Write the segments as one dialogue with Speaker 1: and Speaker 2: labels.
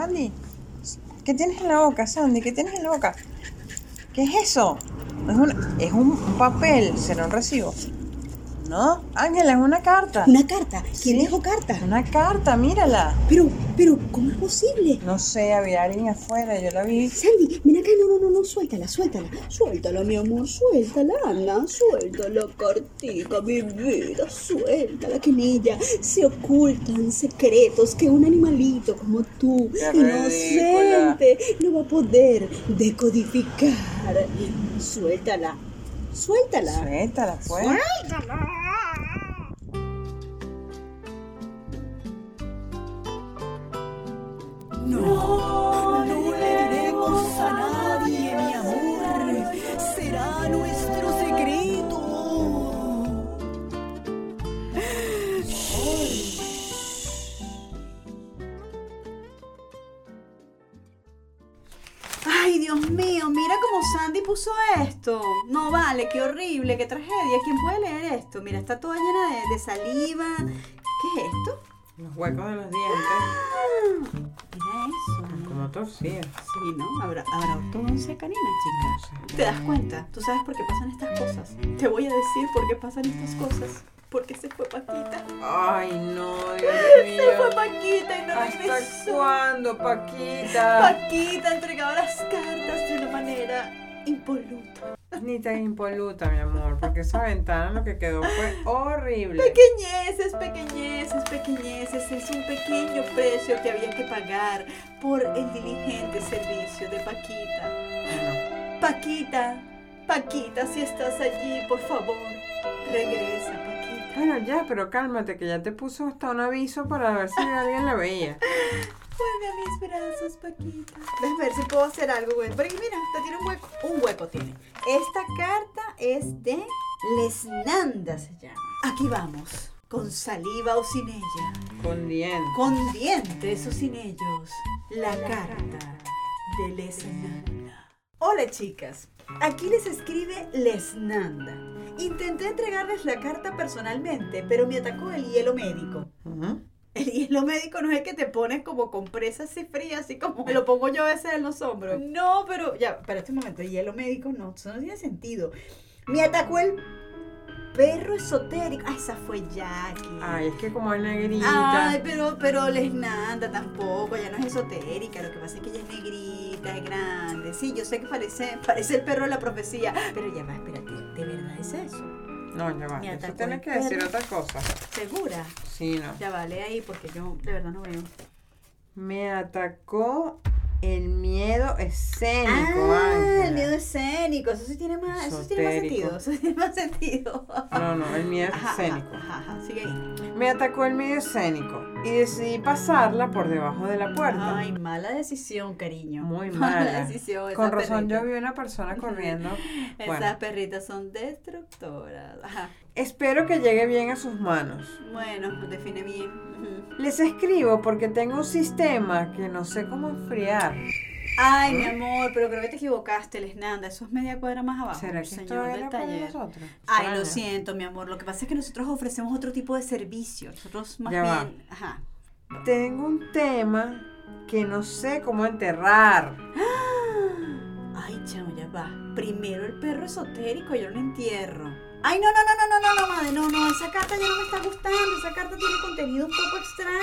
Speaker 1: Sandy, ¿qué tienes en la boca, Sandy? ¿Qué tienes en la boca? ¿Qué es eso? Es un, es un papel, será un recibo. No, Ángela, es una carta.
Speaker 2: ¿Una carta? ¿Quién
Speaker 1: Sí.
Speaker 2: dejó carta?
Speaker 1: Una carta, mírala.
Speaker 2: Pero, pero, ¿cómo es posible?
Speaker 1: No sé, había alguien afuera, yo la vi.
Speaker 2: Sandy, ven acá, no, no, no, no, suéltala, suéltala. Suéltala, mi amor, suéltala, Ana, suéltala, cartica, mi vida, suéltala, que en ella se ocultan secretos que un animalito como tú,
Speaker 1: Qué
Speaker 2: inocente, no va a poder decodificar. Suéltala, suéltala.
Speaker 1: Suéltala, pues.
Speaker 3: No, no le diremos a nadie, mi amor. Será nuestro secreto.
Speaker 4: Ay, Dios mío, mira cómo Sandy puso esto. No vale, qué horrible, qué tragedia. ¿Quién puede leer esto? Mira, está toda llena de, de saliva. ¿Qué es esto?
Speaker 1: Los huecos de los dientes.
Speaker 4: Mira eso.
Speaker 1: Como torcidas.
Speaker 4: Sí, ¿no? Habrá, habrá ortodoncia canina, chicas. ¿Te das cuenta? ¿Tú sabes por qué pasan estas cosas? Te voy a decir por qué pasan estas cosas. Porque se fue Paquita.
Speaker 1: Ay, no, Dios mío.
Speaker 4: Se fue Paquita y no
Speaker 1: ¿Hasta
Speaker 4: regresó.
Speaker 1: cuándo, Paquita?
Speaker 4: Paquita entregaba las cartas de una manera impoluta.
Speaker 1: Ni tan impoluta, mi amor, porque esa ventana lo que quedó fue horrible.
Speaker 4: Pequeñeces, pequeñeces, pequeñeces, es un pequeño precio que había que pagar por el diligente servicio de Paquita.
Speaker 1: No.
Speaker 4: Paquita, Paquita, si estás allí, por favor, regresa, Paquita.
Speaker 1: Bueno, ya, pero cálmate, que ya te puso hasta un aviso para ver si alguien la veía.
Speaker 4: Vuelve a mis brazos, Paquita. Déjame ver si puedo hacer algo, güey. Porque mira, esta tiene un hueco. Un hueco tiene. Esta carta es de Lesnanda, se llama. Aquí vamos. Con saliva o sin ella.
Speaker 1: Con dientes.
Speaker 4: Con dientes o sin ellos. La carta de Lesnanda. Hola, chicas. Aquí les escribe Lesnanda. Intenté entregarles la carta personalmente, pero me atacó el hielo médico.
Speaker 1: Ujú.
Speaker 4: El hielo médico no es el que te pones como compresas así frías, así como me lo pongo yo a veces en los hombros. No, pero ya, para este momento, el hielo médico no, eso no tiene sentido. Me atacó el perro esotérico. Ah, esa fue Jackie.
Speaker 1: Ay, es que como es negrita.
Speaker 4: Ay, pero, pero Lesnanda tampoco, ella no es esotérica, lo que pasa es que ella es negrita, es grande. Sí, yo sé que parece, parece el perro de la profecía, pero ya va, espérate, ¿de verdad es eso?
Speaker 1: No, ya va. Eso
Speaker 4: el
Speaker 1: que decir otra cosa.
Speaker 4: ¿Segura?
Speaker 1: Sí, no.
Speaker 4: Ya vale ahí porque yo de verdad no veo.
Speaker 1: Me atacó el miedo escénico.
Speaker 4: Ah, el miedo escénico, eso sí tiene más, eso sí tiene más sentido, eso sí tiene más sentido.
Speaker 1: No, no, el miedo
Speaker 4: ajá,
Speaker 1: escénico.
Speaker 4: Ajá, ajá, sigue ahí.
Speaker 1: Me atacó el miedo escénico y decidí pasarla por debajo de la puerta.
Speaker 4: Ay, mala decisión, cariño.
Speaker 1: Muy mala.
Speaker 4: decisión.
Speaker 1: Con razón yo vi una persona corriendo.
Speaker 4: Esas perritas son destructoras. Ajá.
Speaker 1: espero que llegue bien a sus manos.
Speaker 4: Bueno, define bien.
Speaker 1: Les escribo porque tengo un sistema que no sé cómo enfriar.
Speaker 4: Ay, mi amor, pero creo que te equivocaste, Lesnanda. Eso es media cuadra más abajo.
Speaker 1: ¿Será que
Speaker 4: señor
Speaker 1: esto
Speaker 4: del
Speaker 1: para
Speaker 4: taller.
Speaker 1: nosotros?
Speaker 4: Ay, lo siento, mi amor. Lo que pasa es que nosotros ofrecemos otro tipo de servicio. Nosotros más
Speaker 1: Ya va.
Speaker 4: bien. Ajá.
Speaker 1: Tengo un tema que no sé cómo enterrar.
Speaker 4: Ay, chamo, ya va. Primero el perro esotérico, yo lo entierro. Ay, no, no, no, no, no, no, no, madre, no, no, esa carta ya no me está gustando, esa carta tiene contenido un poco extraño.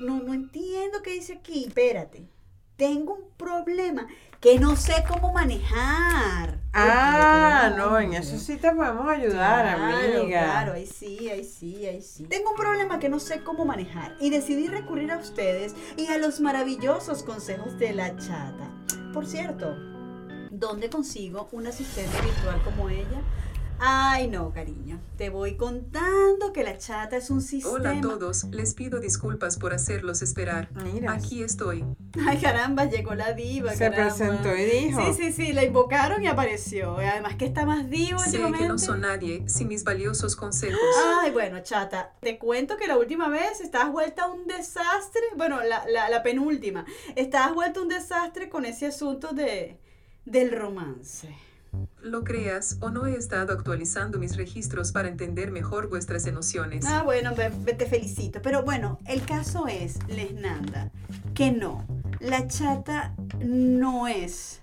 Speaker 4: No, no entiendo qué dice aquí. Espérate. Tengo un problema que no sé cómo manejar.
Speaker 1: Ah, no, en eso sí te podemos ayudar,
Speaker 4: Claro,
Speaker 1: amiga.
Speaker 4: Claro, ahí sí, ahí sí, ahí sí. Tengo un problema que no sé cómo manejar y decidí recurrir a ustedes y a los maravillosos consejos de la chata. Por cierto, ¿dónde consigo un asistente virtual como ella? Ay, no, cariño. Te voy contando que la chata es un sistema.
Speaker 5: Hola a todos, les pido disculpas por hacerlos esperar.
Speaker 1: Mira,
Speaker 5: Aquí estoy.
Speaker 4: Ay, caramba, llegó la diva.
Speaker 1: se
Speaker 4: caramba.
Speaker 1: presentó y dijo.
Speaker 4: Sí, sí, sí, la invocaron y apareció. Además que está más divo
Speaker 5: Sé que no son nadie sin mis valiosos consejos.
Speaker 4: Ay, bueno, chata, te cuento que la última vez estabas vuelta a un desastre, bueno, la, la, la penúltima, estabas vuelta a un desastre con ese asunto de del romance.
Speaker 5: Lo creas o no he estado actualizando mis registros para entender mejor vuestras emociones.
Speaker 4: Ah, bueno, te felicito. Pero bueno, el caso es, Lesnanda, que no. la chata no es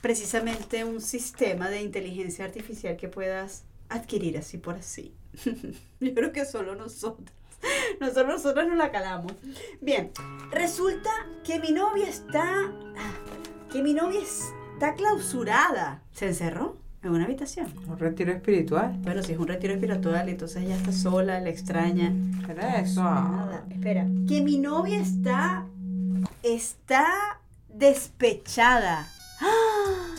Speaker 4: precisamente un sistema de inteligencia artificial que puedas adquirir así por así. Yo creo que solo nosotros. Nosotros, nosotros nos la calamos. Bien, resulta que mi novia está. que mi novia está clausurada. ¿Se encerró? En una habitación.
Speaker 1: Un retiro espiritual.
Speaker 4: Bueno, si es un retiro espiritual, entonces ella está sola, la extraña.
Speaker 1: Era eso.
Speaker 4: Nada, espera. Que mi novia está. está despechada. ¡Ah!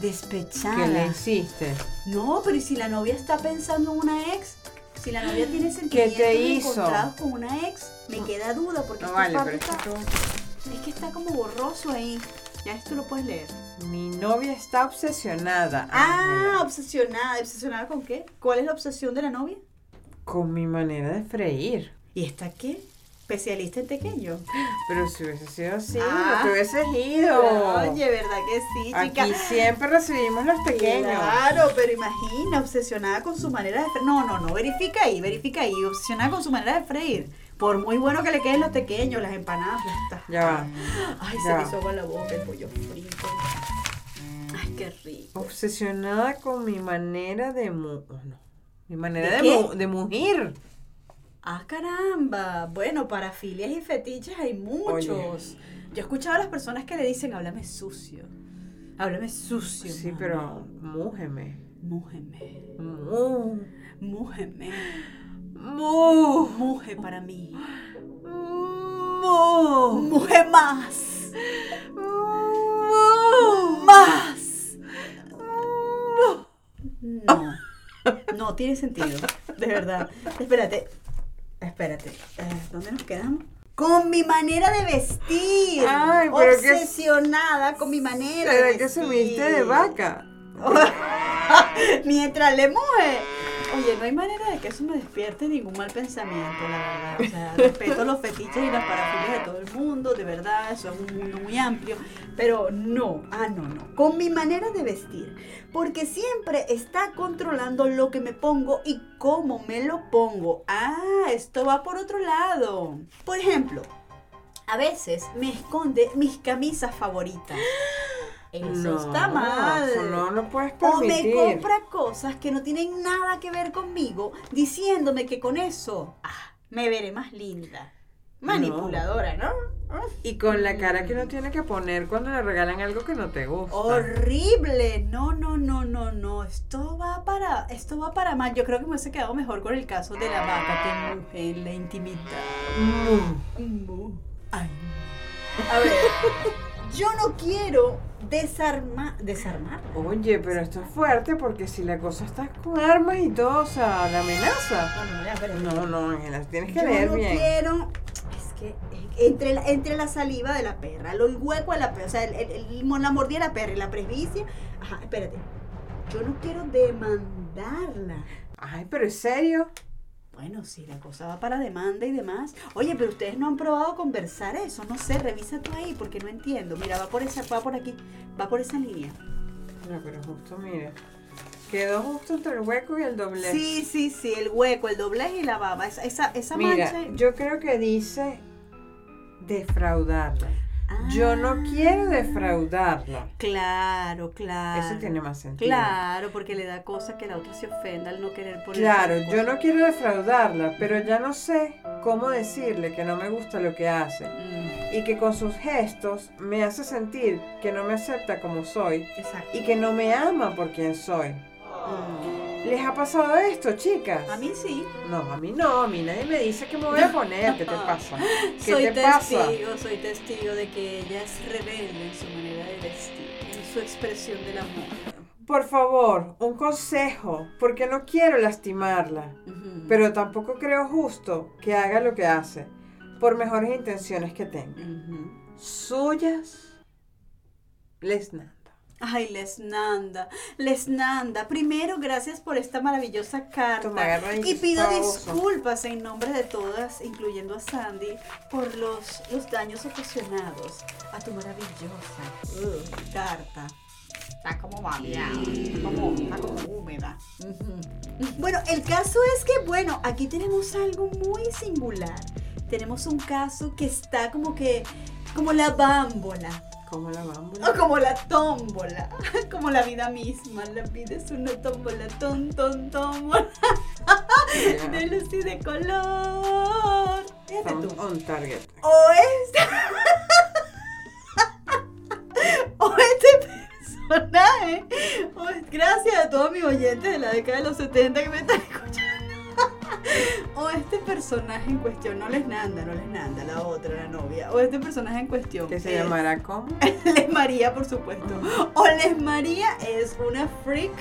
Speaker 4: Despechada.
Speaker 1: ¿Qué le hiciste?
Speaker 4: No, pero ¿y si la novia está pensando en una ex? Si la novia tiene sentimientos
Speaker 1: te hizo?
Speaker 4: encontrados con una ex, me queda duda porque
Speaker 1: No
Speaker 4: esta
Speaker 1: vale,
Speaker 4: parte
Speaker 1: pero es que
Speaker 4: está-
Speaker 1: tú-
Speaker 4: es que está como borroso ahí. Ya esto lo puedes leer.
Speaker 1: Mi novia está obsesionada.
Speaker 4: Ah,
Speaker 1: Ángela,
Speaker 4: obsesionada. ¿Obsesionada con qué? ¿Cuál es la obsesión de la novia?
Speaker 1: Con mi manera de freír.
Speaker 4: ¿Y esta qué? Especialista en pequeño.
Speaker 1: Pero si hubiese sido así,
Speaker 4: Ah.
Speaker 1: no te hubieses ido.
Speaker 4: Oye, ¿verdad que sí, chica?
Speaker 1: Aquí siempre recibimos los pequeños.
Speaker 4: Claro, pero imagina, obsesionada con su manera de freír. No, no, no, verifica ahí, verifica ahí. Obsesionada con su manera de freír. Por muy bueno que le queden los pequeños, las empanadas, ya está.
Speaker 1: Ya va.
Speaker 4: Ay,
Speaker 1: Ya
Speaker 4: se me
Speaker 1: va.
Speaker 4: hizo agua la boca el pollo frito. Ay, qué rico.
Speaker 1: Obsesionada con mi manera de mu oh, no. Mi manera
Speaker 4: ¿De
Speaker 1: de, mu- de mugir.
Speaker 4: Ah, caramba. Bueno, para filias y fetiches hay muchos. Yo he escuchado a las personas que le dicen, háblame sucio. Háblame sucio.
Speaker 1: Sí,
Speaker 4: mami.
Speaker 1: pero mújeme.
Speaker 4: Mújeme. Mújeme.
Speaker 1: Mu.
Speaker 4: Muje para mí.
Speaker 1: Mu.
Speaker 4: Muje más.
Speaker 1: Mu.
Speaker 4: Más. No. No tiene sentido. De verdad. Espérate. Espérate. Eh, ¿Dónde nos quedamos? Con mi manera de vestir.
Speaker 1: Ay, pero
Speaker 4: Obsesionada con mi manera de
Speaker 1: ¿Será
Speaker 4: vestir.
Speaker 1: que subiste de vaca?
Speaker 4: Mientras le moje. Oye, no hay manera de que eso me despierte ningún mal pensamiento, la verdad. O sea, respeto los fetiches y las parafilias de todo el mundo, de verdad, eso es un muy amplio. Pero no, ah, no, no. Con mi manera de vestir. Porque siempre está controlando lo que me pongo y cómo me lo pongo. Ah, esto va por otro lado. Por ejemplo, a veces me esconde mis camisas favoritas. Eso
Speaker 1: no,
Speaker 4: está mal.
Speaker 1: Eso no lo puedes
Speaker 4: O me
Speaker 1: permitir.
Speaker 4: compra cosas que no tienen nada que ver conmigo, diciéndome que con eso ah, me veré más linda. Manipuladora, ¿no?
Speaker 1: Y con la cara que uno tiene que poner cuando le regalan algo que no te gusta.
Speaker 4: Horrible. No, no, no, no, no. Esto va para, esto va para mal. Yo creo que me hubiese quedado mejor con el caso de la vaca que muge en la intimidad.
Speaker 1: Mu.
Speaker 4: Mu. Ay. A ver, yo no quiero desarmar, desarmar.
Speaker 1: Oye, pero esto es fuerte porque si la cosa está con armas y todo, o sea, la amenaza.
Speaker 4: No, no.
Speaker 1: No, no, Ángela, tienes que
Speaker 4: Yo
Speaker 1: leer
Speaker 4: no
Speaker 1: bien.
Speaker 4: quiero. Es que entre la, entre la saliva de la perra, lo- el hueco de la perra, o sea, el, el- el- la mordida de la perra y la presbicia. Ajá, espérate. Yo no quiero demandarla.
Speaker 1: Ay, pero es serio.
Speaker 4: Bueno, si la cosa va para demanda y demás. Oye, pero ustedes no han probado conversar eso. No sé, revisa tú ahí porque no entiendo. Mira, va por esa, va por aquí, va por esa línea.
Speaker 1: No, pero justo, mira. Quedó justo entre el hueco y el doblez.
Speaker 4: Sí, sí, sí, el hueco, el doblez y la baba. Esa, esa, esa
Speaker 1: Mira,
Speaker 4: mancha.
Speaker 1: yo creo que dice defraudarla. Yo no
Speaker 4: Ah.
Speaker 1: quiero defraudarla.
Speaker 4: Claro, claro.
Speaker 1: Eso tiene más sentido.
Speaker 4: Claro, porque le da cosa que la otra se ofenda al no querer poner.
Speaker 1: Claro, yo no quiero defraudarla, pero ya no sé cómo decirle que no me gusta lo que hace
Speaker 4: Mm,
Speaker 1: y que con sus gestos me hace sentir que no me acepta como soy
Speaker 4: exacto.
Speaker 1: y que no me ama por quien soy.
Speaker 4: Mm.
Speaker 1: ¿Les ha pasado esto, chicas?
Speaker 4: A mí sí.
Speaker 1: No, a mí no, a mí nadie me dice que me voy a poner, ¿qué te pasa? ¿Qué
Speaker 4: soy
Speaker 1: te pasa?
Speaker 4: testigo, soy testigo de que ella es rebelde en su manera de vestir, en su expresión del amor.
Speaker 1: Por favor, un consejo, porque no quiero lastimarla,
Speaker 4: Ujú.
Speaker 1: pero tampoco creo justo que haga lo que hace, por mejores intenciones que tenga.
Speaker 4: Ujú.
Speaker 1: Suyas, Lesnanda.
Speaker 4: Ay, Lesnanda, Lesnanda, primero gracias por esta maravillosa carta.
Speaker 1: Toma,
Speaker 4: y pido disculpas en nombre de todas, incluyendo a Sandy, por los, los daños ocasionados a tu maravillosa uh, carta. Está como babeada, está como, está como húmeda. Bueno, el caso es que, bueno, aquí tenemos algo muy singular. Tenemos un caso que está como que como la bámbola.
Speaker 1: ¿Cómo la?
Speaker 4: O como la tómbola, como la vida misma. La vida es una tómbola, ton, ton, tómbola, de luz y de color. Fíjate tú.
Speaker 1: on target.
Speaker 4: O este. o este personaje. o gracias a todos mis oyentes de la década de los 70 que me están escuchando. o este personaje en cuestión, no les nanda, no les nanda, la otra, la novia. O este personaje en cuestión.
Speaker 1: ¿Qué se
Speaker 4: es-
Speaker 1: llamará cómo?
Speaker 4: Les María, por supuesto. O Les María es una freak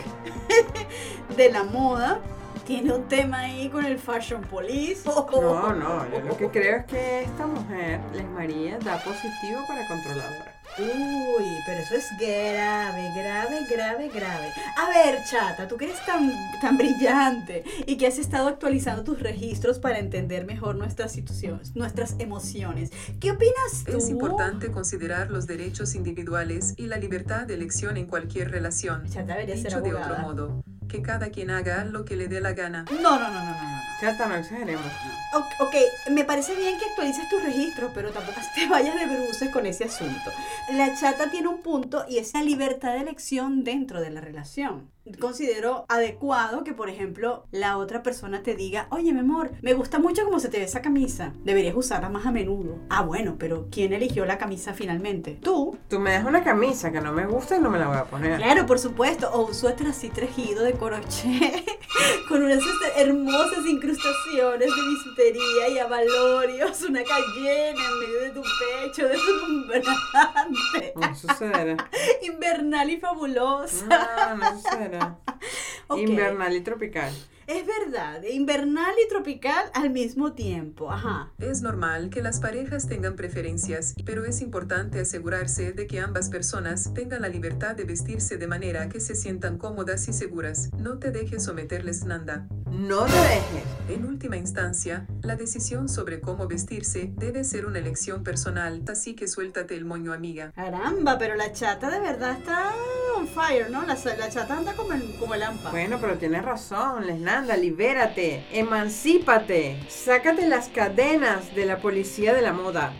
Speaker 4: de la moda. Tiene un tema ahí con el Fashion Police.
Speaker 1: No, no, yo lo que creo es que esta mujer, Les María, da positivo para controladora.
Speaker 4: Uy, pero eso es grave, grave, grave, grave. A ver, chata, tú que eres tan, tan brillante y que has estado actualizando tus registros para entender mejor nuestras situaciones, nuestras emociones. ¿Qué opinas tú?
Speaker 5: Es importante considerar los derechos individuales y la libertad de elección en cualquier relación.
Speaker 4: Chata debería ser
Speaker 5: Dicho de otro modo, que cada quien haga lo que le dé la gana.
Speaker 4: No, no, no, no, no, no.
Speaker 1: Chata, no exageremos.
Speaker 4: Ok, me parece bien que actualices tus registros, pero tampoco te vayas de bruces con ese asunto. La chata tiene un punto y es la libertad de elección dentro de la relación. Considero adecuado que, por ejemplo, la otra persona te diga, oye, mi amor, me gusta mucho cómo se te ve esa camisa. Deberías usarla más a menudo. Ah, bueno, pero ¿quién eligió la camisa finalmente? Tú.
Speaker 1: Tú me das una camisa que no me gusta y no me la voy a poner.
Speaker 4: Claro, por supuesto. O un suéter así tejido de crochet con unas este, hermosas incrustaciones de bisutería y abalorios, una cayena en medio de tu pecho, deslumbrante,
Speaker 1: No sucederá.
Speaker 4: invernal y fabulosa.
Speaker 1: No, no sucederá. Invernal y tropical.
Speaker 4: Es verdad, invernal y tropical al mismo tiempo. Ajá.
Speaker 5: Es normal que las parejas tengan preferencias, pero es importante asegurarse de que ambas personas tengan la libertad de vestirse de manera que se sientan cómodas y seguras. No te dejes someterles nada.
Speaker 1: No te dejes.
Speaker 5: En última instancia, la decisión sobre cómo vestirse debe ser una elección personal, así que suéltate el moño amiga.
Speaker 4: Caramba, pero la chata de verdad está on fire, ¿no? La, la chata anda como el, como el ampa.
Speaker 1: Bueno, pero tienes razón, Lesnanda, libérate, emancípate, sácate las cadenas de la policía de la moda.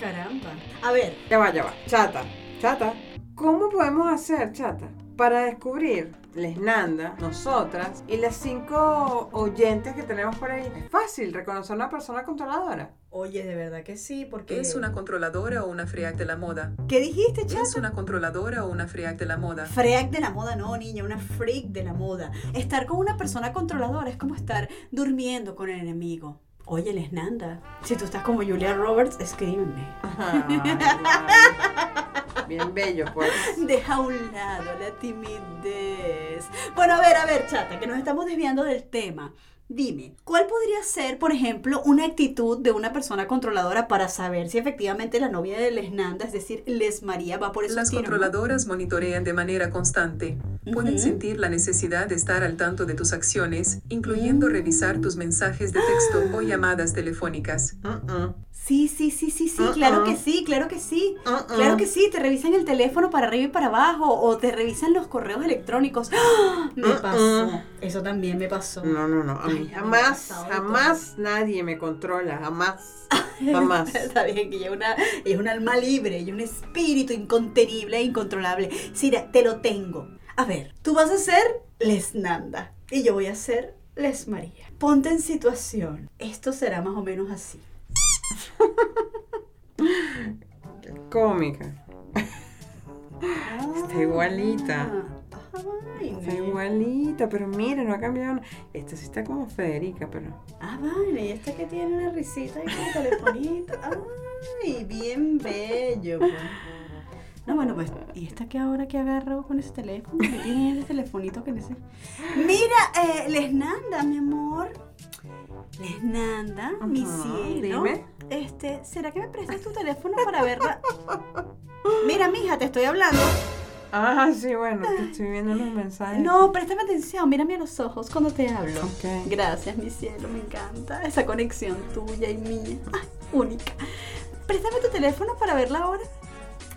Speaker 4: Caramba. A ver,
Speaker 1: Ya va, ya va. Chata, chata. ¿Cómo podemos hacer, chata, para descubrir Lesnanda, nosotras y las cinco oyentes que tenemos por ahí? Es fácil reconocer una persona controladora.
Speaker 4: Oye, de verdad que sí, porque...
Speaker 5: ¿Es una controladora o una freak de la moda?
Speaker 4: ¿Qué dijiste, chata?
Speaker 5: ¿Es una controladora o una freak de la moda?
Speaker 4: Freak de la moda, no, niña, una freak de la moda. Estar con una persona controladora es como estar durmiendo con el enemigo. Oye, Lesnanda, si tú estás como Julia Roberts, escríbeme.
Speaker 1: Bien bello, pues.
Speaker 4: Deja a un lado la timidez. Bueno, a ver, a ver, chata, que nos estamos desviando del tema. Dime, ¿cuál podría ser, por ejemplo, una actitud de una persona controladora para saber si efectivamente la novia de Lesnanda, es decir, Les María, va por esos
Speaker 5: Las
Speaker 4: tiros,
Speaker 5: controladoras monitorean de manera constante. Pueden sentir la necesidad de estar al tanto de tus acciones, incluyendo revisar tus mensajes de texto o llamadas telefónicas.
Speaker 1: Mm-mm.
Speaker 4: Sí, sí, sí, sí, sí,
Speaker 1: Uh-uh.
Speaker 4: claro que sí, claro que sí.
Speaker 1: Uh-uh.
Speaker 4: Claro que sí, te revisan el teléfono para arriba y para abajo o te revisan los correos electrónicos. ¡Ah! Me
Speaker 1: Uh-uh.
Speaker 4: pasó. Eso también me pasó.
Speaker 1: No, no, no. A mí jamás, jamás nadie me controla. Jamás. Jamás.
Speaker 4: Está bien que ella es una, es un alma libre, ella es un espíritu incontenible e incontrolable. Sira, te lo tengo. A ver, tú vas a ser Lesnanda y yo voy a ser Les María. Ponte en situación. Esto será más o menos así.
Speaker 1: Cómica. Está igualita.
Speaker 4: Ay,
Speaker 1: Está
Speaker 4: mira.
Speaker 1: igualita, pero mira, no ha cambiado. nada. Esta sí está como Federica, pero.
Speaker 4: Ah, vale, y esta que tiene una risita y con telefonito. Ay, bien bello. pues. No, bueno, pues, ¿y esta que ahora que agarró con ese teléfono? ¿Qué tiene ese telefonito que ese? Mira, eh, Lesnanda, mi amor. Lesnanda, mi
Speaker 1: Ajá,
Speaker 4: cielo.
Speaker 1: dime.
Speaker 4: Este, ¿será que me prestas tu teléfono para verla? Mira, mija, te estoy hablando.
Speaker 1: Ah, sí, bueno, que estoy viendo los mensajes.
Speaker 4: No, préstame atención, mírame a los ojos cuando te hablo. Gracias, mi cielo, me encanta esa conexión tuya y mía. Ay, única. Préstame tu teléfono para verla ahora.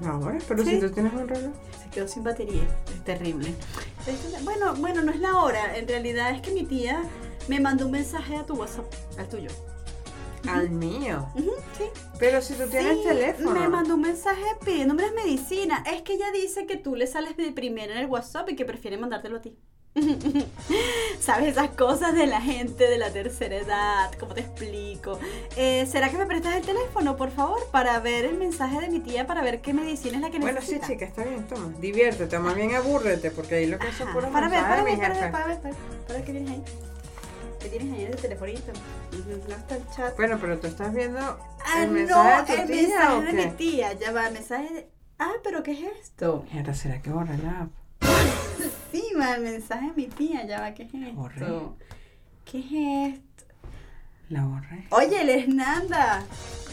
Speaker 1: Ahora, pero
Speaker 4: Sí.
Speaker 1: si tú tienes un reloj.
Speaker 4: Se quedó sin batería. Es terrible. Bueno, bueno, no es la hora. En realidad es que mi tía me mandó un mensaje a tu WhatsApp, al tuyo.
Speaker 1: Al mío.
Speaker 4: Sí.
Speaker 1: Pero si tú tienes
Speaker 4: Sí,
Speaker 1: teléfono.
Speaker 4: Me mandó un mensaje pidiéndome las medicinas. Es que ella dice que tú le sales de primera en el WhatsApp y que prefiere mandártelo a ti. ¿Sabes esas cosas de la gente de la tercera edad? ¿Cómo te explico? Eh, ¿Será que me prestas el teléfono, por favor, para ver el mensaje de mi tía, para ver qué medicina es la que
Speaker 1: Bueno, sí,
Speaker 4: necesita?
Speaker 1: chica, está bien, toma. Diviértete, más bien abúrrete, porque ahí lo que son puros
Speaker 4: para ver, para
Speaker 1: de
Speaker 4: ver, para ver, para ver, para ver, para ver qué tienes ahí. ¿Qué tienes ahí en el telefonito? No está el chat.
Speaker 1: Bueno, pero tú estás viendo
Speaker 4: Ah,
Speaker 1: el
Speaker 4: no,
Speaker 1: mensaje de tu
Speaker 4: el
Speaker 1: tía
Speaker 4: mensaje
Speaker 1: o
Speaker 4: de
Speaker 1: qué?
Speaker 4: mi tía. Ya va, mensaje de... Ah, pero ¿qué es esto?
Speaker 1: Mierda, ¿será que borra la app?
Speaker 4: Sí, ma, el mensaje de mi tía. Ya va, ¿qué es esto?
Speaker 1: Borré.
Speaker 4: ¿Qué es esto?
Speaker 1: La borré.
Speaker 4: Oye, Lesnanda.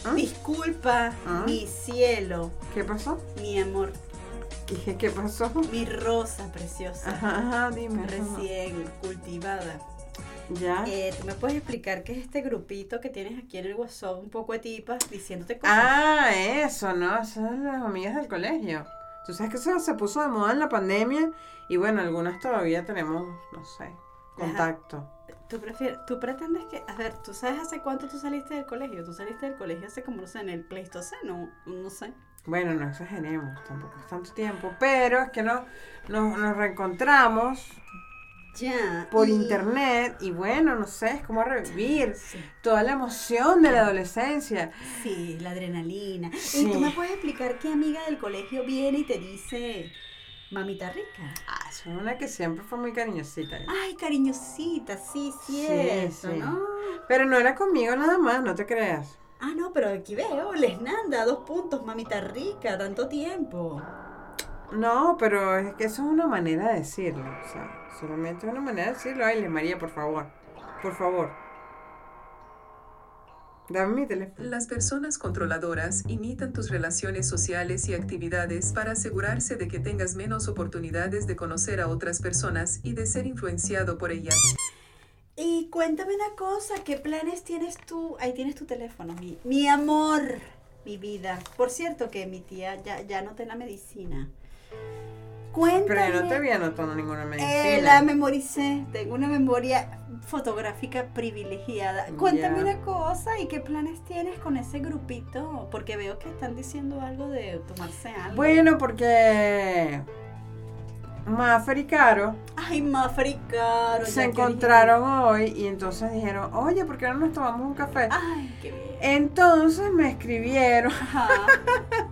Speaker 1: ¿Ah?
Speaker 4: Disculpa,
Speaker 1: ¿Ah?
Speaker 4: mi cielo,
Speaker 1: ¿Qué pasó?
Speaker 4: mi amor,
Speaker 1: Dije, ¿qué pasó?
Speaker 4: mi rosa preciosa,
Speaker 1: Ajá, ajá, dime. ajá.
Speaker 4: recién cultivada.
Speaker 1: Ya.
Speaker 4: Eh, ¿Tú me puedes explicar qué es este grupito que tienes aquí en el WhatsApp, un poco de tipas, diciéndote cosas?
Speaker 1: Ah, eso, ¿no? Son las amigas del colegio. Tú sabes que eso se puso de moda en la pandemia y bueno, algunas todavía tenemos, no sé, contacto.
Speaker 4: ¿Tú, prefieres, ¿Tú pretendes que.? A ver, ¿tú sabes hace cuánto tú saliste del colegio? ¿Tú saliste del colegio hace como, no sé, en el Pleistoceno? No sé.
Speaker 1: Bueno, no exageremos, tampoco es tanto tiempo, pero es que no, nos, nos reencontramos
Speaker 4: Ya.
Speaker 1: por
Speaker 4: y-
Speaker 1: internet y bueno, no sé, es como revivir
Speaker 4: Sí,
Speaker 1: toda la emoción de la adolescencia.
Speaker 4: sí, la adrenalina.
Speaker 1: Sí.
Speaker 4: ¿Y tú me puedes explicar qué amiga del colegio viene y te dice, mamita rica?
Speaker 1: Ah, es una que siempre fue muy cariñosita.
Speaker 4: Ay, cariñosita, sí,
Speaker 1: Sí,
Speaker 4: cierto,
Speaker 1: sí.
Speaker 4: ¿no?
Speaker 1: Pero no era conmigo nada más, no te creas.
Speaker 4: Ah, no, pero aquí veo, Lesnanda, dos puntos, mamita rica, tanto tiempo.
Speaker 1: No, pero es que eso es una manera de decirlo. O sea, solamente es una manera de decirlo. Ay, María, por favor. Por favor. Dame mi teléfono.
Speaker 5: Las personas controladoras imitan tus relaciones sociales y actividades para asegurarse de que tengas menos oportunidades de conocer a otras personas y de ser influenciado por ellas.
Speaker 4: Y cuéntame una cosa, ¿qué planes tienes tú? Ahí tienes tu teléfono, mi, mi amor, mi vida. Por cierto que mi tía ya, ya noté la medicina. Cuéntame.
Speaker 1: Pero yo no te había anotado ninguna medicina.
Speaker 4: Eh, la memoricé, tengo una memoria fotográfica privilegiada. Cuéntame una cosa, ¿y qué planes tienes con ese grupito? Porque veo que están diciendo algo de tomarse algo.
Speaker 1: Bueno, porque Maffer y Caro
Speaker 4: Ay, Mafra Caro.
Speaker 1: se encontraron hoy y entonces dijeron, oye, ¿por qué no nos tomamos un café?
Speaker 4: Ay, qué bien.
Speaker 1: Entonces me escribieron,
Speaker 4: Ajá.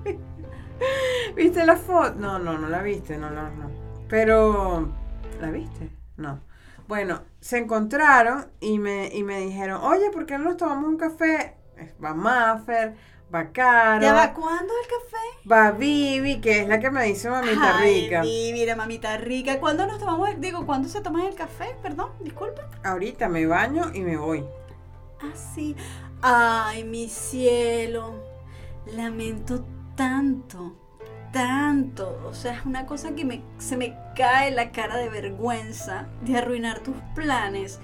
Speaker 1: ¿viste la foto? No, no, no la viste, no, no, no. Pero, ¿la viste? No. Bueno, se encontraron y me, y me dijeron, oye, ¿por qué no nos tomamos un café? Va Maffer, va Caro,
Speaker 4: ¿Ya va cuándo el café?
Speaker 1: va Vivi, que es la que me dice mamita
Speaker 4: Ay,
Speaker 1: rica.
Speaker 4: mi- mira, mamita rica. ¿Cuándo nos tomamos el, digo, cuándo se toman el café? Perdón, disculpa.
Speaker 1: Ahorita me baño y me voy.
Speaker 4: Ah, sí. Ay, mi cielo. Lamento tanto, tanto. O sea, es una cosa que me, se me cae la cara de vergüenza de arruinar tus planes.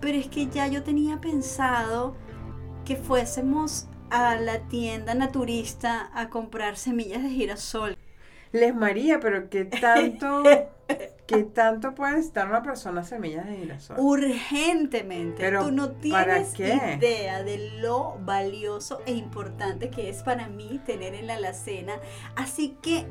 Speaker 4: Pero es que ya yo tenía pensado que fuésemos a la tienda naturista a comprar semillas de girasol.
Speaker 1: Les María, pero ¿qué tanto, qué tanto puede necesitar una persona semillas de girasol?
Speaker 4: urgentemente.
Speaker 1: Pero,
Speaker 4: Tú no
Speaker 1: ¿para
Speaker 4: tienes idea de lo valioso e importante que es para mí tener en la alacena. Así que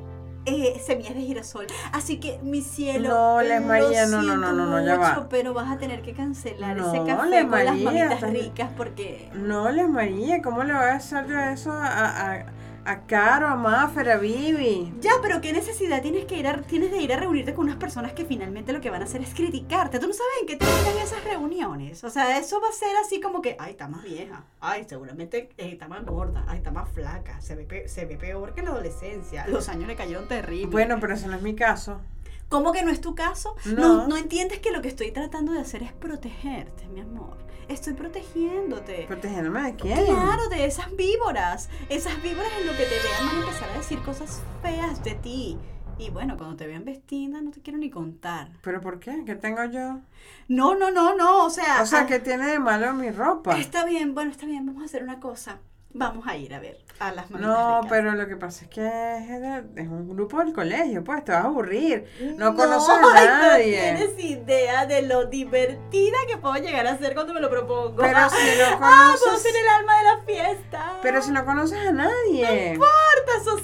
Speaker 4: eh, semillas de girasol. Así que mi cielo.
Speaker 1: No, Les María, no, no, no, no, no, ya va.
Speaker 4: Pero vas a tener que cancelar
Speaker 1: No,
Speaker 4: ese café
Speaker 1: Les
Speaker 4: con las
Speaker 1: María,
Speaker 4: mamitas
Speaker 1: estás-
Speaker 4: ricas porque.
Speaker 1: No, Les María, ¿cómo le voy a hacer yo eso a, a, a Caro, a Maffer, a Vivi?
Speaker 4: Ya, pero qué necesidad tienes que ir a, tienes de ir a reunirte con unas personas que finalmente lo que van a hacer es criticarte. Tú no sabes en qué terminan esas reuniones. O sea, eso va a ser así como que, ay, está más vieja. Ay, seguramente eh, está más gorda. Ay, está más flaca. Se ve, se ve peor que la adolescencia. Los años le cayeron terribles.
Speaker 1: Bueno, pero ese no es mi caso.
Speaker 4: ¿Cómo que no es tu caso?
Speaker 1: No.
Speaker 4: No, no entiendes que lo que estoy tratando de hacer es protegerte, mi amor. Estoy protegiéndote.
Speaker 1: ¿Protegiéndome de quién?
Speaker 4: Claro, de esas víboras. Esas víboras en lo que te vean van a empezar a decir cosas feas de ti. Y bueno, cuando te vean vestida, no te quiero ni contar.
Speaker 1: ¿Pero por qué? ¿Qué tengo yo?
Speaker 4: No, no, no, no. O sea,
Speaker 1: O sea,
Speaker 4: ah,
Speaker 1: ¿qué tiene de malo mi ropa?
Speaker 4: está bien, bueno, está bien. Vamos a hacer una cosa. Vamos a ir a ver a las mamitas
Speaker 1: No, pero lo que pasa es que es, un grupo del colegio, pues te vas a aburrir. No,
Speaker 4: No,
Speaker 1: conoces a nadie.
Speaker 4: No tienes idea de lo divertida que puedo llegar a ser cuando me lo propongo.
Speaker 1: Pero si no
Speaker 4: Ah, puedo
Speaker 1: conoces.
Speaker 4: ser el alma de la fiesta.
Speaker 1: Pero si no conoces a nadie.
Speaker 4: importa,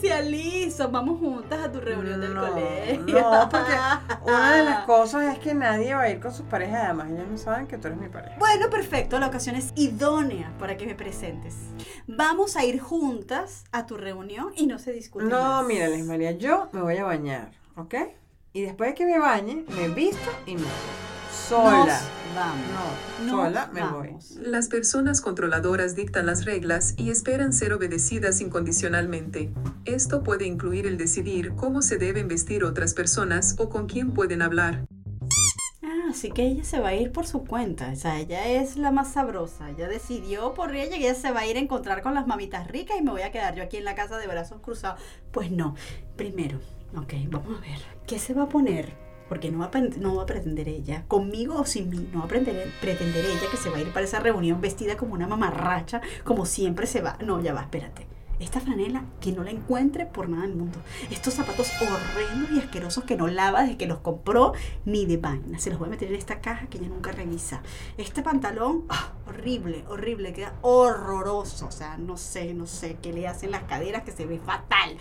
Speaker 4: socializo. Vamos juntas a tu reunión del colegio.
Speaker 1: no, porque Una de las cosas es que nadie va a ir con sus parejas, además ellos no saben que tú eres mi pareja.
Speaker 4: Bueno, perfecto, la ocasión es idónea para que me presentes. Vamos a ir juntas a tu reunión y no se discute
Speaker 1: No,
Speaker 4: más.
Speaker 1: mira, Liz María, yo me voy a bañar, ¿ok? Y después de que me bañe, me visto y me voy. Sola.
Speaker 4: Nos vamos.
Speaker 1: No, sola me voy.
Speaker 5: Las personas controladoras dictan las reglas y esperan ser obedecidas incondicionalmente. Esto puede incluir el decidir cómo se deben vestir otras personas o con quién pueden hablar.
Speaker 4: Ah, así que ella se va a ir por su cuenta. O sea, ella es la más sabrosa. Ella decidió por ella que ella se va a ir a encontrar con las mamitas ricas y me voy a quedar yo aquí en la casa de brazos cruzados. Pues no. Primero, ok, vamos a ver. ¿Qué se va a poner? Porque no va a, no va a pretender ella, conmigo o sin mí, no va a pretender, pretender ella que se va a ir para esa reunión vestida como una mamarracha, como siempre se va. No, ya va, espérate. Esta franela que no la encuentre por nada del mundo. Estos zapatos horrendos y asquerosos que no lava desde que los compró ni de vaina. Se los voy a meter en esta caja que ella nunca revisa. Este pantalón, ah, horrible, horrible, queda horroroso. O sea, no sé, no sé qué le hacen las caderas que se ve fatal.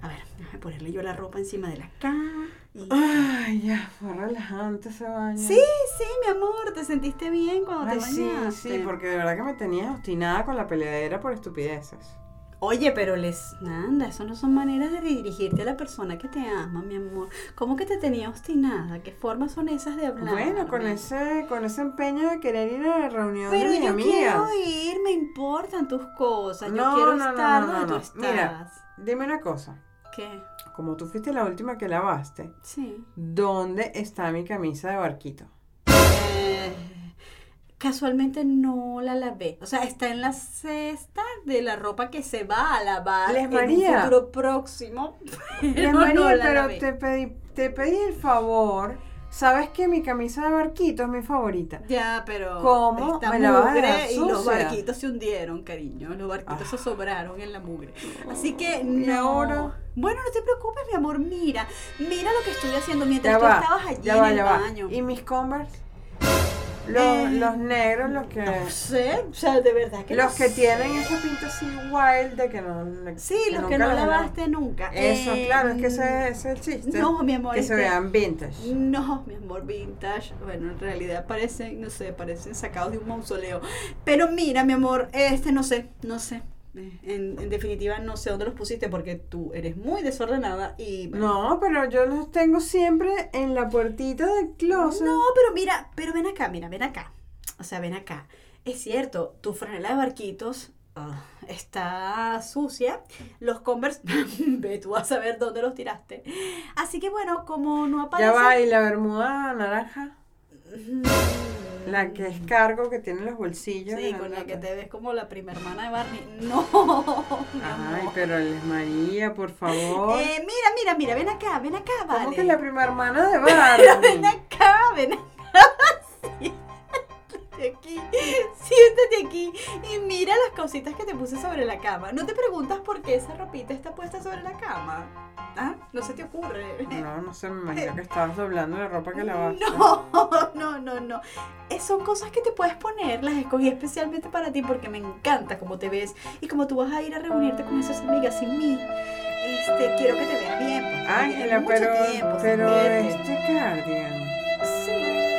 Speaker 4: A ver, déjame ponerle yo la ropa encima de la cama. Y-
Speaker 1: Ay, ya, fue relajante ese baño.
Speaker 4: Sí, sí, mi amor, ¿te sentiste bien cuando
Speaker 1: Ay,
Speaker 4: te
Speaker 1: sí,
Speaker 4: bañaste?
Speaker 1: sí, porque de verdad que me tenías obstinada con la peleadera por estupideces.
Speaker 4: Oye, pero les anda, eso no son maneras de dirigirte a la persona que te ama, mi amor. ¿Cómo que te tenía obstinada? ¿Qué formas son esas de hablar?
Speaker 1: Bueno, con ese, con ese empeño de querer ir a la reunión
Speaker 4: Pero
Speaker 1: de mis
Speaker 4: yo
Speaker 1: amigas.
Speaker 4: quiero ir, me importan tus cosas. Yo
Speaker 1: No,
Speaker 4: quiero
Speaker 1: no,
Speaker 4: estar
Speaker 1: no,
Speaker 4: donde tú estás.
Speaker 1: Mira. Dime una cosa,
Speaker 4: ¿Qué?
Speaker 1: Como tú fuiste la última que lavaste,
Speaker 4: Sí.
Speaker 1: ¿dónde está mi camisa de barquito?
Speaker 4: Eh, casualmente no la lavé. O sea, está en la cesta de la ropa que se va a lavar
Speaker 1: Les
Speaker 4: en
Speaker 1: María.
Speaker 4: un futuro próximo. Pero
Speaker 1: María,
Speaker 4: no la
Speaker 1: pero
Speaker 4: lavé.
Speaker 1: te pedí, te pedí el favor. Sabes que mi camisa de barquito es mi favorita.
Speaker 4: Ya, pero
Speaker 1: ¿Cómo
Speaker 4: esta
Speaker 1: me la
Speaker 4: mugre
Speaker 1: dejar
Speaker 4: y los barquitos se hundieron, cariño. Los barquitos
Speaker 1: Ah.
Speaker 4: se sobraron en la mugre. Así que
Speaker 1: ¿Y
Speaker 4: no.
Speaker 1: ahora?
Speaker 4: Bueno, no te preocupes, mi amor. Mira, mira lo que estoy haciendo mientras
Speaker 1: Ya
Speaker 4: tú
Speaker 1: va,
Speaker 4: estabas allí
Speaker 1: ya
Speaker 4: en
Speaker 1: va,
Speaker 4: el
Speaker 1: ya va.
Speaker 4: baño.
Speaker 1: ¿Y mis Converse? Los,
Speaker 4: Eh,
Speaker 1: los negros, los que...
Speaker 4: No sé, o sea, de verdad que
Speaker 1: Los
Speaker 4: no
Speaker 1: que
Speaker 4: sé.
Speaker 1: tienen esa pinta así wild de que no...
Speaker 4: Sí, los que no lavaste nunca.
Speaker 1: Eso,
Speaker 4: Eh,
Speaker 1: claro, es que ese, ese es el chiste.
Speaker 4: No, mi amor.
Speaker 1: Que se vean vintage.
Speaker 4: No, mi amor, vintage. Bueno, en realidad parecen, no sé, parecen sacados de un mausoleo. Pero mira, mi amor, este no sé, no sé. En, en definitiva, no sé dónde los pusiste porque tú eres muy desordenada y... bueno,
Speaker 1: No, pero yo los tengo siempre en la puertita del closet.
Speaker 4: No, pero mira, pero ven acá, mira, ven acá. O sea, ven acá. Es cierto, tu franela de barquitos ah, está sucia. Los Converse, ve tú a saber dónde los tiraste. Así que bueno, como no aparece...
Speaker 1: Ya va, y la bermuda naranja,
Speaker 4: Mm,
Speaker 1: la que es cargo, que tiene los bolsillos.
Speaker 4: Sí, con la que te ves como la prima hermana de Barney. No,
Speaker 1: Ay, pero Liz María, por favor.
Speaker 4: Eh, mira, mira, mira, ven acá, ven acá, vale.
Speaker 1: ¿Cómo que la prima hermana de
Speaker 4: Pero ven acá, ven acá. Siéntate aquí, siéntate aquí y mira las cositas que te puse sobre la cama. ¿No te preguntas por qué esa ropita está puesta sobre la cama? ¿Ah? ¿No se te ocurre?
Speaker 1: No, no sé, me imagino que estabas doblando la ropa que lavaste.
Speaker 4: No, no, no, no. Eh, son cosas que te puedes poner, las escogí especialmente para ti porque me encanta cómo te ves y como tú vas a ir a reunirte con esas amigas sin mí. Este, quiero que te veas bien.
Speaker 1: Ángela, pero,
Speaker 4: tiempo
Speaker 1: pero este cardigan.
Speaker 4: Sí.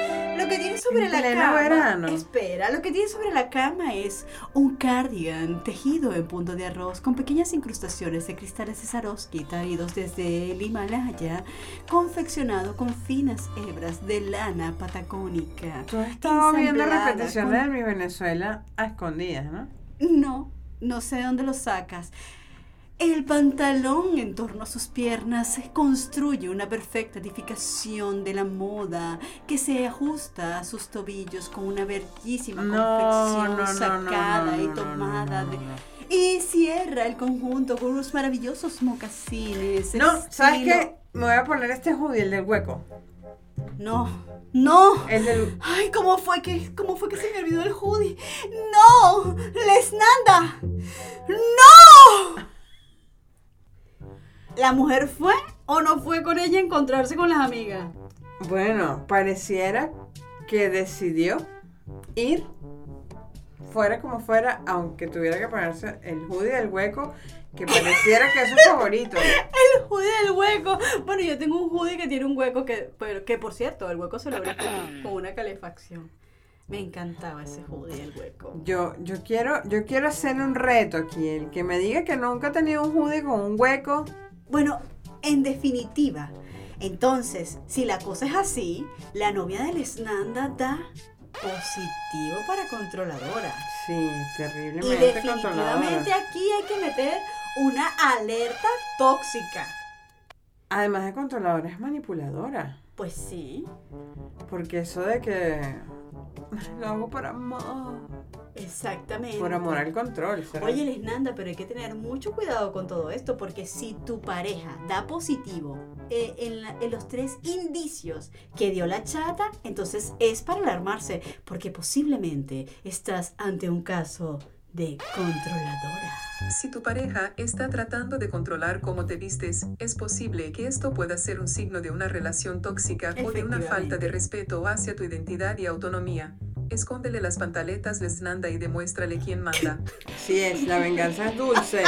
Speaker 4: Lo que tiene sobre la cama.
Speaker 1: verano.
Speaker 4: Espera, lo que tiene sobre la cama es un cardigan tejido en punto de arroz con pequeñas incrustaciones de cristales de Swarovski traídos desde el Himalaya, confeccionado con finas hebras de lana patagónica.
Speaker 1: Tú has estado viendo repeticiones
Speaker 4: con-
Speaker 1: de mi Venezuela a escondidas, ¿no?
Speaker 4: No, no sé de dónde lo sacas. El pantalón en torno a sus piernas construye una perfecta edificación de la moda que se ajusta a sus tobillos con una bellísima confección
Speaker 1: no, no, no,
Speaker 4: sacada
Speaker 1: no,
Speaker 4: y tomada de... Y cierra el conjunto con unos maravillosos mocasines.
Speaker 1: No, ¿sabes qué? Me voy a poner este hoodie, el del hueco.
Speaker 4: No, no.
Speaker 1: El del...
Speaker 4: Ay, ¿cómo fue que, cómo fue que se me olvidó el hoodie? ¡No! ¡Lesnanda! ¡No! ¿La mujer fue o no fue con ella a encontrarse con las amigas?
Speaker 1: Bueno, pareciera que decidió ir fuera como fuera, aunque tuviera que ponerse el hoodie del hueco, que pareciera que es su favorito.
Speaker 4: El hoodie del hueco. Bueno, yo tengo un hoodie que tiene un hueco que, pero, que por cierto, el hueco se lo con, con una calefacción. Me encantaba ese hoodie del hueco.
Speaker 1: Yo, yo quiero, yo quiero hacer un reto aquí. El que me diga que nunca ha tenido un hoodie con un hueco.
Speaker 4: Bueno, en definitiva, entonces, si la cosa es así, la novia de Lesnanda da positivo para controladora.
Speaker 1: Sí,
Speaker 4: Y
Speaker 1: terriblemente
Speaker 4: definitivamente
Speaker 1: controladora.
Speaker 4: aquí hay que meter una alerta tóxica.
Speaker 1: Además de controladora, es manipuladora.
Speaker 4: Pues sí,
Speaker 1: Porque eso de que lo hago por amor.
Speaker 4: Exactamente.
Speaker 1: Por amor al control. ¿será?
Speaker 4: Oye, Lesnanda, pero hay que tener mucho cuidado con todo esto, porque si tu pareja da positivo eh, en, la- en los tres indicios que dio la chata, entonces es para alarmarse, porque posiblemente estás ante un caso de controladora.
Speaker 5: Si tu pareja está tratando de controlar cómo te vistes, es posible que esto pueda ser un signo de una relación tóxica o de una falta de respeto hacia tu identidad y autonomía. Escóndele las pantaletas, Lesnanda, y demuéstrale quién manda.
Speaker 1: Así es, la venganza es dulce.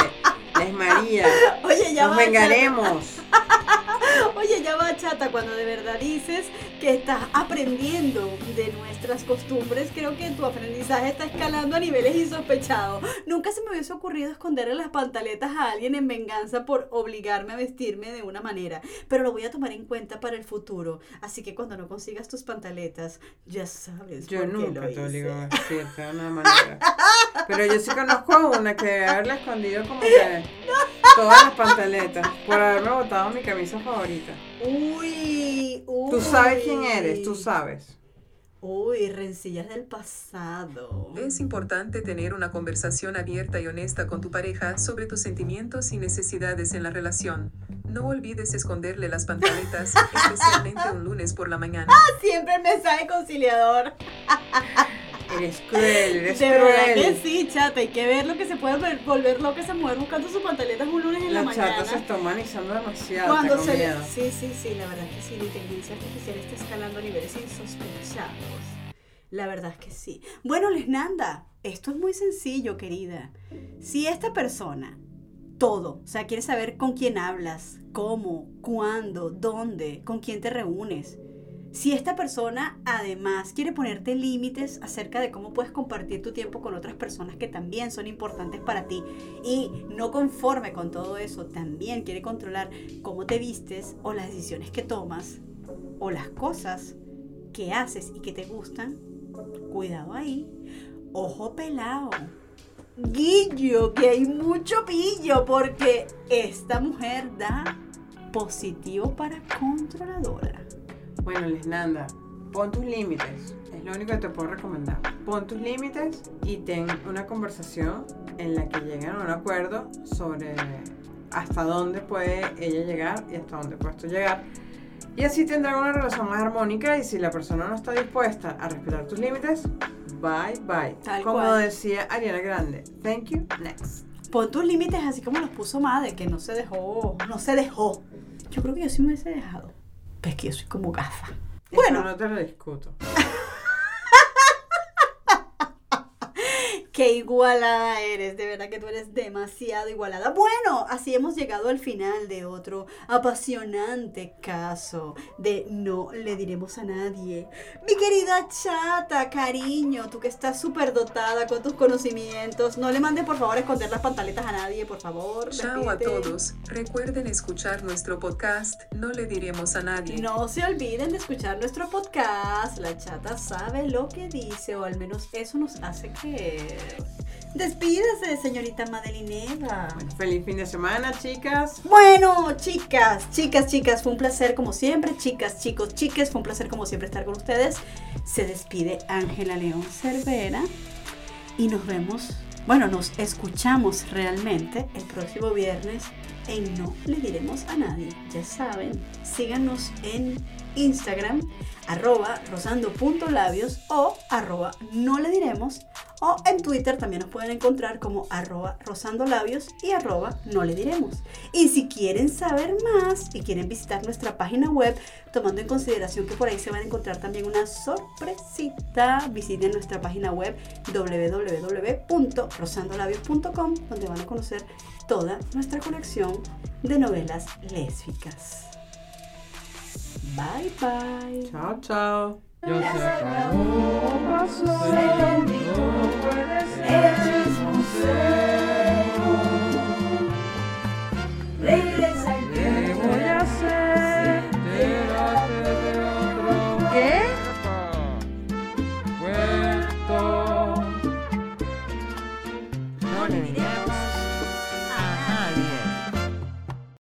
Speaker 1: Es María.
Speaker 4: Oye, ya
Speaker 1: Nos vengaremos.
Speaker 4: Oye, ya va chata, cuando de verdad dices que estás aprendiendo de nuestras costumbres, creo que tu aprendizaje está escalando a niveles insospechados. Nunca se me hubiese ocurrido esconderle las pantaletas a alguien en venganza por obligarme a vestirme de una manera, pero lo voy a tomar en cuenta para el futuro. Así que cuando no consigas tus pantaletas, ya sabes
Speaker 1: Yo
Speaker 4: por qué
Speaker 1: nunca
Speaker 4: lo
Speaker 1: te obligo a vestirte de una manera. Pero yo sí conozco a una que debe haberle escondido como que todas las pantaletas por haberme botado mi camisa favorita.
Speaker 4: Uy, uy.
Speaker 1: Tú sabes quién eres, tú sabes.
Speaker 4: Uy, rencillas del pasado.
Speaker 5: Es importante tener una conversación abierta y honesta con tu pareja sobre tus sentimientos y necesidades en la relación. No olvides esconderle las pantaletas, especialmente un lunes por la mañana.
Speaker 4: Siempre el mensaje conciliador.
Speaker 1: Eres cruel, eres
Speaker 4: De verdad que sí, chata. Hay que ver lo que se puede ver- volver loca esa mujer buscando sus pantaletas un lunes en la,
Speaker 1: La
Speaker 4: mañana.
Speaker 1: chata se está humanizando demasiado.
Speaker 4: Cuando se le... Sí, sí, sí, la verdad es que sí, la inteligencia artificial está escalando a niveles insospechados. La verdad es que sí. Bueno, Lesnanda, esto es muy sencillo, querida. Si esta persona, todo, o sea, quiere saber con quién hablas, cómo, cuándo, dónde, con quién te reúnes. Si esta persona además quiere ponerte límites acerca de cómo puedes compartir tu tiempo con otras personas que también son importantes para ti y no conforme con todo eso, también quiere controlar cómo te vistes o las decisiones que tomas o las cosas que haces y que te gustan, cuidado ahí. Ojo pelado. Guillo, que hay mucho pillo porque esta mujer da positivo para controladora.
Speaker 1: Bueno, Lesnanda, pon tus límites. Es lo único que te puedo recomendar. Pon tus límites y ten una conversación en la que lleguen a un acuerdo sobre hasta dónde puede ella llegar y hasta dónde puedes tú llegar. Y así tendrán una relación más armónica y si la persona no está dispuesta a respetar tus límites, bye bye.
Speaker 4: Tal
Speaker 1: Como
Speaker 4: cual.
Speaker 1: decía Ariana Grande, thank you, next.
Speaker 4: Pon tus límites así como los puso Madre, que no se dejó, no se dejó. Yo creo que yo sí me hubiese dejado. Pues que yo soy como gafa.
Speaker 1: Eso
Speaker 4: Bueno.
Speaker 1: no te lo discuto.
Speaker 4: Qué igualada eres, de verdad que tú eres demasiado igualada. Bueno, así hemos llegado al final de otro apasionante caso de No le diremos a nadie. Mi querida chata, cariño, tú que estás súper dotada con tus conocimientos, no le mandes por favor a esconder las pantaletas a nadie, por favor.
Speaker 5: Chao a todos. Recuerden escuchar nuestro podcast, no le diremos a nadie.
Speaker 4: No se olviden de escuchar nuestro podcast. La chata sabe lo que dice, o al menos eso nos hace creer. Despídase, señorita Madelineva.
Speaker 1: Feliz fin de semana, chicas.
Speaker 4: Bueno, chicas, chicas, chicas, fue un placer como siempre. Chicas, chicos, chiques, fue un placer como siempre estar con ustedes. Se despide Ángela León Cervera y nos vemos, bueno, nos escuchamos realmente el próximo viernes en No le diremos a nadie. Ya saben, síganos en Instagram, arroba rosando.labios o arroba no le diremos. O en Twitter también nos pueden encontrar como arroba rosandolabios y arroba no le diremos. Y si quieren saber más y quieren visitar nuestra página web, tomando en consideración que por ahí se van a encontrar también una sorpresita, visiten nuestra página web www.rosandolabios.com donde van a conocer toda nuestra colección de novelas lésbicas. Bye bye.
Speaker 1: Chao, chao.
Speaker 6: Ya